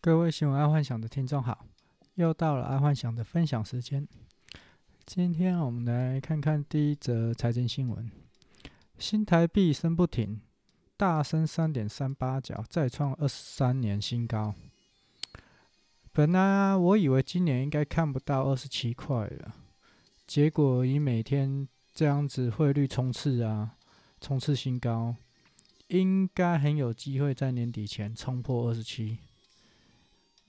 各位新闻爱幻想的听众好，又到了爱幻想的分享时间。今天我们来看看第一则财经新闻：新台币升不停，大升三点三八角，再创二十三年新高。本来，我以为今年应该看不到二十七块了，结果以每天这样子汇率冲刺啊，冲刺新高，应该很有机会在年底前冲破二十七。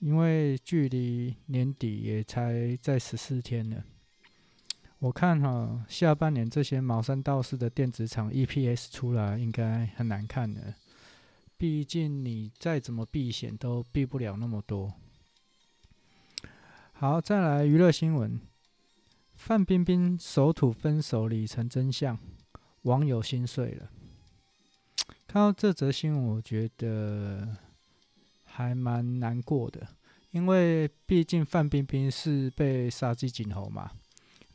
因为距离年底也才在十四天了，我看哈，下半年这些毛三到四的电子厂 EPS 出来应该很难看的，毕竟你再怎么避险都避不了那么多。好，再来娱乐新闻，范冰冰首吐分手里程真相，网友心碎了。看到这则新闻，我觉得。还蛮难过的，因为毕竟范冰冰是被杀鸡儆猴嘛，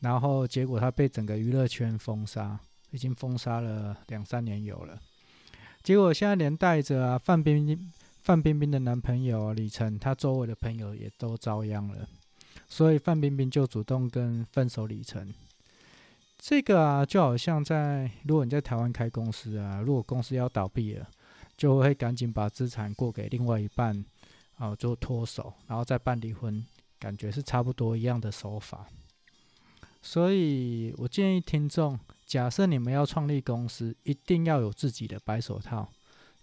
然后结果她被整个娱乐圈封杀，已经封杀了两三年有了。结果现在连带着啊范冰冰范冰冰的男朋友李晨，他周围的朋友也都遭殃了，所以范冰冰就主动跟分手李晨。这个啊就好像在如果你在台湾开公司啊，如果公司要倒闭了。就会赶紧把资产过给另外一半，啊，做脱手，然后再办离婚，感觉是差不多一样的手法。所以我建议听众，假设你们要创立公司，一定要有自己的白手套，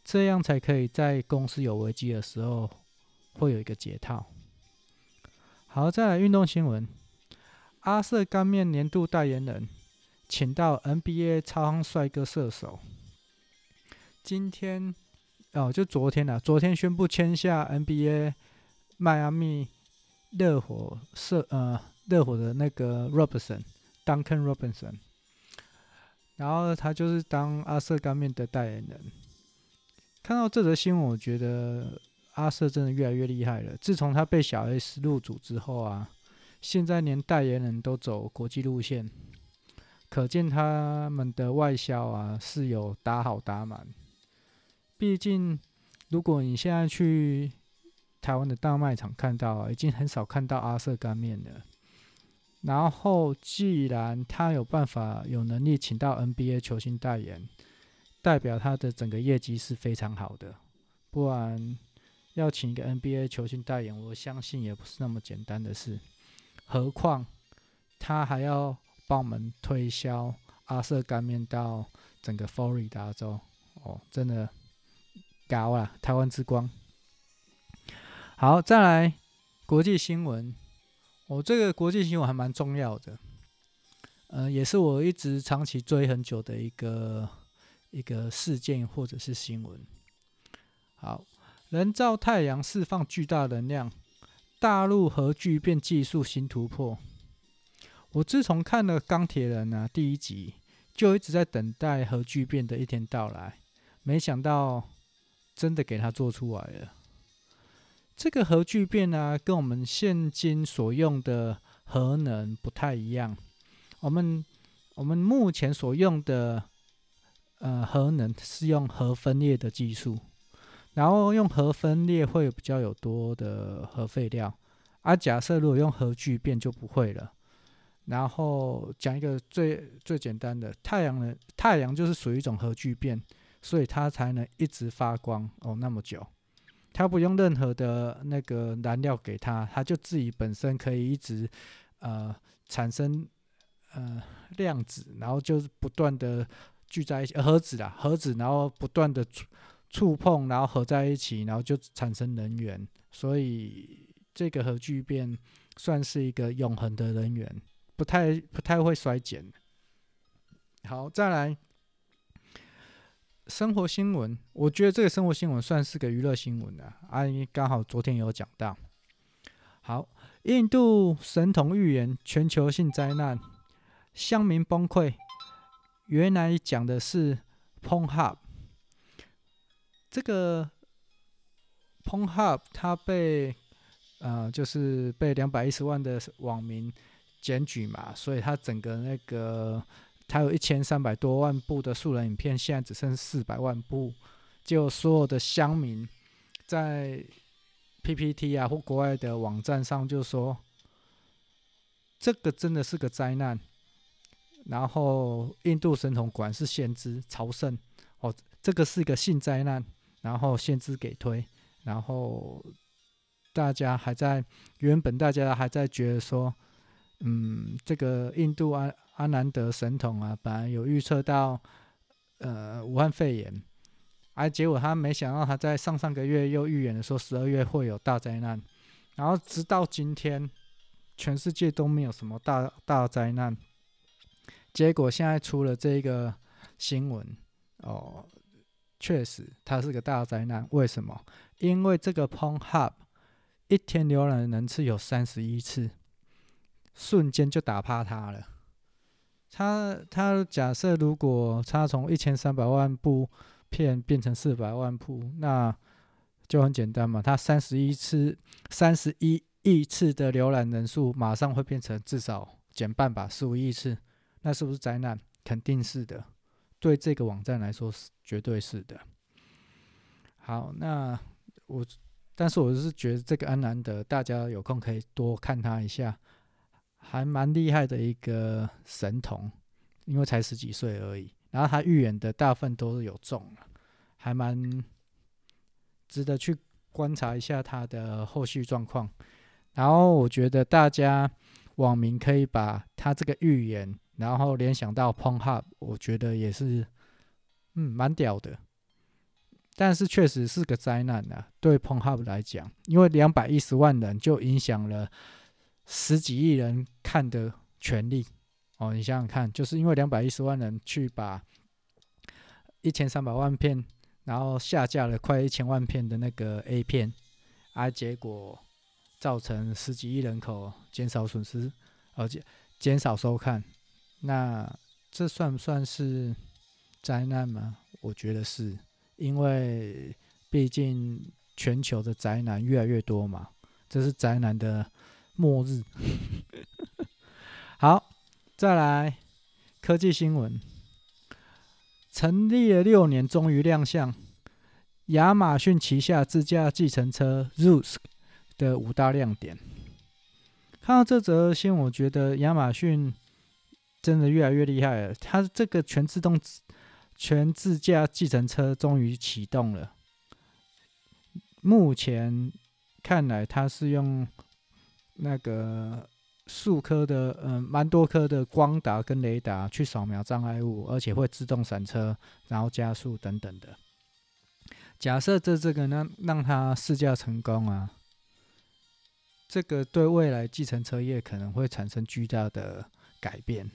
这样才可以在公司有危机的时候会有一个解套。好，再来运动新闻，阿瑟干面年度代言人，请到 NBA 超夯帅哥射手，今天。哦，就昨天呐，昨天宣布签下 NBA 迈阿密热火社呃热火的那个 Robinson，Duncan Robinson，然后他就是当阿瑟干面的代言人。看到这则新闻，我觉得阿瑟真的越来越厉害了。自从他被小 S 入主之后啊，现在连代言人都走国际路线，可见他们的外销啊是有打好打满。毕竟，如果你现在去台湾的大卖场看到，已经很少看到阿瑟干面了。然后，既然他有办法、有能力请到 NBA 球星代言，代表他的整个业绩是非常好的。不然，要请一个 NBA 球星代言，我相信也不是那么简单的事。何况，他还要帮我们推销阿瑟干面到整个佛罗里达州。哦，真的。搞啊！台湾之光。好，再来国际新闻。我、哦、这个国际新闻还蛮重要的，呃，也是我一直长期追很久的一个一个事件或者是新闻。好，人造太阳释放巨大能量，大陆核聚变技术新突破。我自从看了《钢铁人》啊第一集，就一直在等待核聚变的一天到来，没想到。真的给他做出来了。这个核聚变呢、跟我们现今所用的核能不太一样。我们我们目前所用的呃核能是用核分裂的技术，然后用核分裂会比较有多的核废料。啊、假设如果用核聚变就不会了。然后讲一个最最简单的，太阳能，太阳就是属于一种核聚变。所以它才能一直发光哦，那么久，它不用任何的那个燃料给它，它就自己本身可以一直呃产生呃量子，然后就是不断的聚在一起，呃、核子啦，核子，然后不断的触触碰，然后合在一起，然后就产生能源。所以这个核聚变算是一个永恒的能源，不太不太会衰减。好，再来。生活新闻，我觉得这个生活新闻算是个娱乐新闻啊。阿姨刚好昨天有讲到。好，印度神童预言全球性灾难，乡民崩溃。原来讲的是 Pornhub。这个 Pornhub 它被呃，就是被两百一十万的网民检举嘛，所以它整个那个。它有一千三百多万部的素人影片，现在只剩四百万部。就所有的乡民在 PPT 啊或国外的网站上就说，这个真的是个灾难。然后印度神童果然是先知朝圣，哦，这个是一个性灾难。然后先知给推，然后大家还在原本大家还在觉得说，嗯，这个印度阿阿南德神童啊，本来有预测到呃武汉肺炎。而结果他没想到，他在上上个月又预言了说十二月会有大灾难，然后直到今天，全世界都没有什么大大灾难。结果现在出了这个新闻，哦，确实它是个大灾难。为什么？因为这个 Pornhub 一天浏览人次有三十一次，瞬间就打趴它了。他他假设如果他从一千三百万部。片变成四百万部，那就很简单嘛。它三十一次、三十一亿次的浏览人数，马上会变成至少减半吧，十五亿次。那是不是灾难？肯定是的。对这个网站来说，是绝对是的。好，那我，但是我是觉得这个安南德，大家有空可以多看他一下，还蛮厉害的一个神童，因为才十几岁而已。然后他预言的大部分都是有中了，还蛮值得去观察一下他的后续状况。然后我觉得大家网民可以把他这个预言，然后联想到 p o n h u b 我觉得也是嗯蛮屌的。但是确实是个灾难啊，对 p o n h u b 来讲，因为两百一十万人就影响了十几亿人看的权利。哦，你想想看，就是因为两百一十万人去把一千三百万片，然后下架了快一千万片的那个 A 片，而、结果造成十几亿人口减少损失，而且减少收看，那这算不算是灾难吗？我觉得是，因为毕竟全球的宅男越来越多嘛，这是宅男的末日。好。再来，科技新闻，成立了六年，终于亮相。亚马逊旗下自驾计程车 Zoox 的五大亮点。看到这则新闻，我觉得亚马逊真的越来越厉害了。它这个全自动、全自驾计程车终于启动了。目前看来，它是用那个。数颗的，嗯，蛮多颗的光达跟雷达去扫描障碍物，而且会自动闪车，然后加速等等的。假设这这个呢，让它试驾成功啊，这个对未来计程车业可能会产生巨大的改变。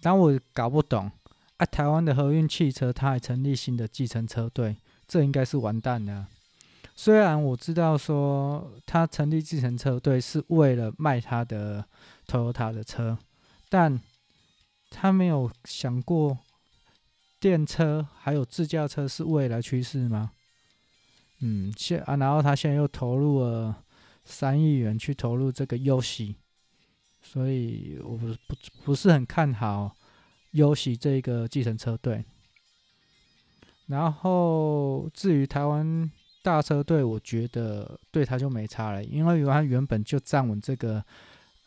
但我搞不懂啊，台湾的和运汽车它还成立新的计程车队，这应该是完蛋了。虽然我知道说他成立计程车队是为了卖他的 Toyota 的车，但他没有想过电车还有自驾车是未来趋势吗？嗯，现啊，然后他现在又投入了三亿元去投入这个优喜所以我不不不是很看好优喜这个计程车队。然后至于台湾。大车队，我觉得对他就没差了，因为他原本就站稳这个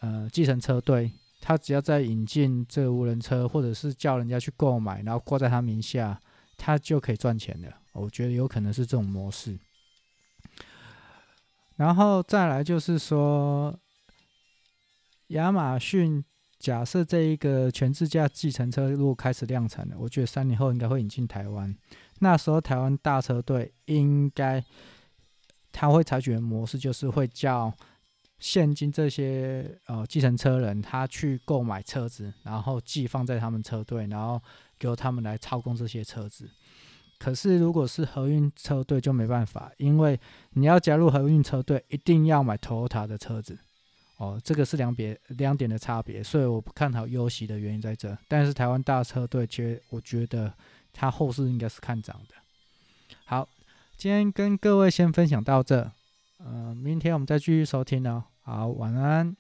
呃计程车队，他只要再引进这无人车，或者是叫人家去购买，然后挂在他名下，他就可以赚钱的。我觉得有可能是这种模式。然后再来就是说，亚马逊假设这一个全自驾计程车如果开始量产了，我觉得三年后应该会引进台湾。那时候台湾大车队应该他会采取的模式，就是会叫现今这些呃计程车人，他去购买车子，然后寄放在他们车队，然后由他们来操控这些车子。可是如果是合运车队就没办法，因为你要加入合运车队，一定要买 Toyota 的车子。哦，这个是两别两点的差别，所以我不看好优息的原因在这。但是台湾大车队，其实我觉得。它后市应该是看涨的。好，今天跟各位先分享到这，呃，明天我们再继续收听哦。好，晚安。